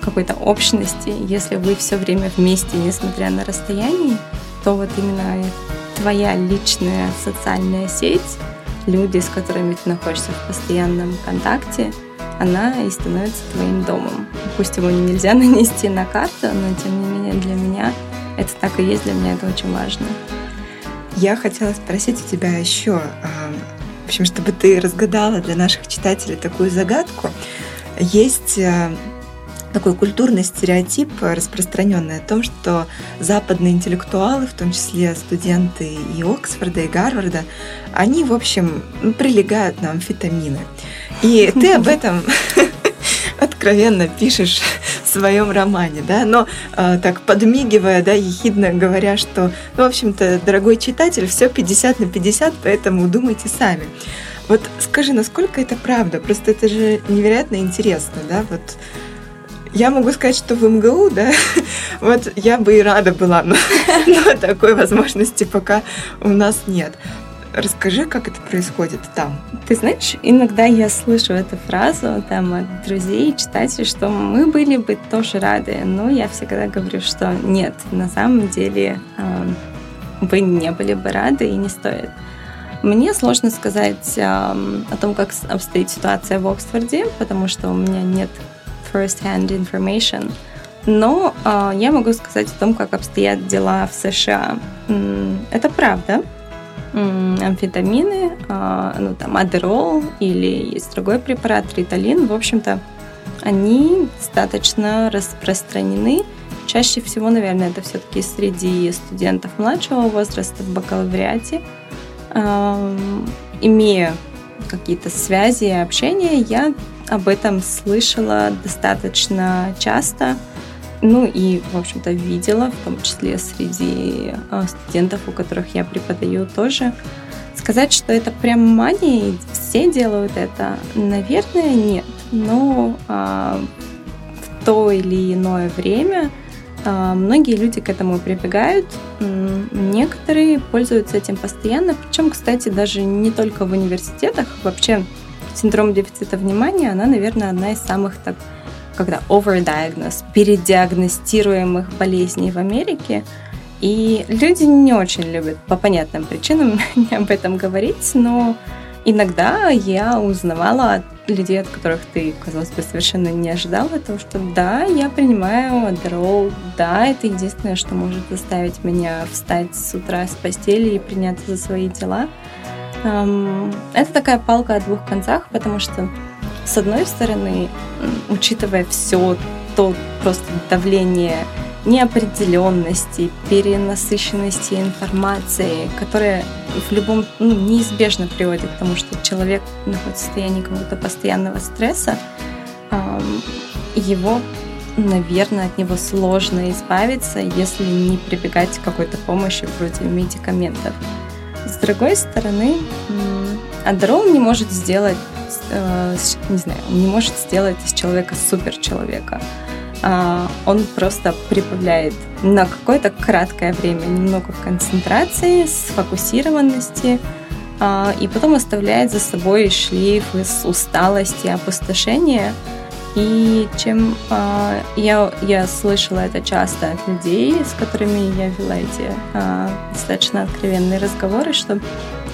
какой-то общности, если вы все время вместе, несмотря на расстояние, то вот именно твоя личная социальная сеть, люди, с которыми ты находишься в постоянном контакте, она и становится твоим домом. Пусть его нельзя нанести на карту, но тем не менее для меня это так и есть, для меня это очень важно. Я хотела спросить у тебя еще, а, в общем, чтобы ты разгадала для наших читателей такую загадку. Есть а, такой культурный стереотип, распространенный о том, что западные интеллектуалы, в том числе студенты и Оксфорда, и Гарварда, они, в общем, прилегают на амфетамины. И ты об этом откровенно пишешь своем романе, да, но э, так подмигивая, да, ехидно говоря, что, ну, в общем-то, дорогой читатель, все 50 на 50, поэтому думайте сами. Вот скажи, насколько это правда? Просто это же невероятно интересно, да, вот я могу сказать, что в МГУ, да, вот я бы и рада была, но, но такой возможности пока у нас нет. Расскажи, как это происходит там. Ты знаешь, иногда я слышу эту фразу там от друзей, читателей, что мы были бы тоже рады, но я всегда говорю, что нет, на самом деле э, вы не были бы рады и не стоит. Мне сложно сказать э, о том, как обстоит ситуация в Оксфорде, потому что у меня нет first-hand information. Но э, я могу сказать о том, как обстоят дела в США. Это правда. Амфетамины, э, ну там адерол или есть другой препарат, риталин, в общем-то, они достаточно распространены. Чаще всего, наверное, это все-таки среди студентов младшего возраста в бакалавриате. Имея какие-то связи и общение, я об этом слышала достаточно часто. Ну и, в общем-то, видела, в том числе среди а, студентов, у которых я преподаю тоже. Сказать, что это прям мания, и все делают это, наверное, нет. Но а, в то или иное время а, многие люди к этому прибегают. Некоторые пользуются этим постоянно. Причем, кстати, даже не только в университетах. Вообще синдром дефицита внимания, она, наверное, одна из самых так, когда overdiagnosed, передиагностируемых болезней в Америке. И люди не очень любят по понятным причинам об этом говорить, но иногда я узнавала от людей, от которых ты, казалось бы, совершенно не ожидал этого, что да, я принимаю адерол, да, это единственное, что может заставить меня встать с утра с постели и приняться за свои дела – это такая палка о двух концах, потому что, с одной стороны, учитывая все то просто давление неопределенности, перенасыщенности информации, которая в любом ну, неизбежно приводит к тому, что человек находится в состоянии какого-то постоянного стресса, его, наверное, от него сложно избавиться, если не прибегать к какой-то помощи вроде медикаментов. С другой стороны, Адерол не может сделать, не знаю, не может сделать из человека суперчеловека. А, он просто прибавляет на какое-то краткое время немного концентрации, сфокусированности, а, и потом оставляет за собой шлейф из усталости, опустошения – и чем э, я, я слышала это часто от людей, с которыми я вела эти э, достаточно откровенные разговоры, что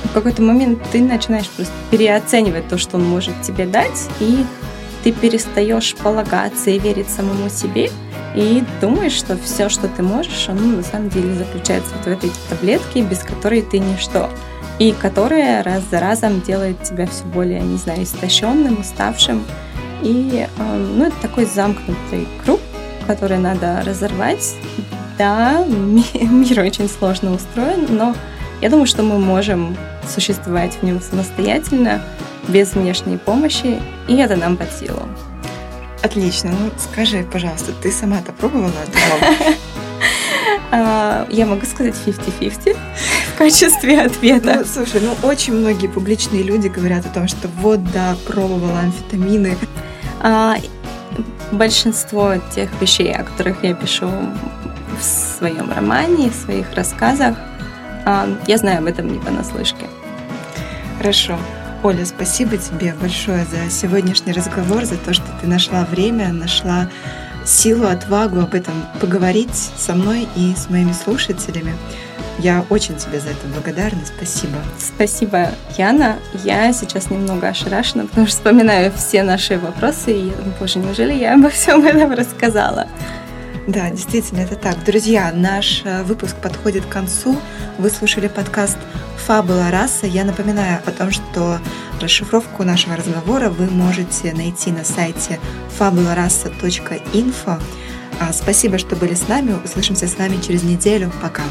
в какой-то момент ты начинаешь просто переоценивать то, что он может тебе дать, и ты перестаешь полагаться и верить самому себе, и думаешь, что все, что ты можешь, оно на самом деле заключается вот в этой таблетке, без которой ты ничто, и которая раз за разом делает тебя все более, не знаю, истощенным, уставшим, и ну, это такой замкнутый круг, который надо разорвать. Да, мир очень сложно устроен, но я думаю, что мы можем существовать в нем самостоятельно, без внешней помощи, и это нам под силу. Отлично. Ну, скажи, пожалуйста, ты сама-то пробовала это? Я могу сказать 50-50. качестве ответа. Ну, слушай, ну очень многие публичные люди говорят о том, что вот, да, пробовала амфетамины. А, большинство тех вещей, о которых я пишу в своем романе, в своих рассказах, а, я знаю об этом не понаслышке. Хорошо. Оля, спасибо тебе большое за сегодняшний разговор, за то, что ты нашла время, нашла силу, отвагу об этом поговорить со мной и с моими слушателями. Я очень тебе за это благодарна. Спасибо. Спасибо, Яна. Я сейчас немного ошарашена, потому что вспоминаю все наши вопросы и, боже, неужели я обо всем этом рассказала? Да, действительно, это так. Друзья, наш э, выпуск подходит к концу. Вы слушали подкаст «Фабула раса». Я напоминаю о том, что расшифровку нашего разговора вы можете найти на сайте fabularasa.info. А, спасибо, что были с нами. Услышимся с вами через неделю. Пока.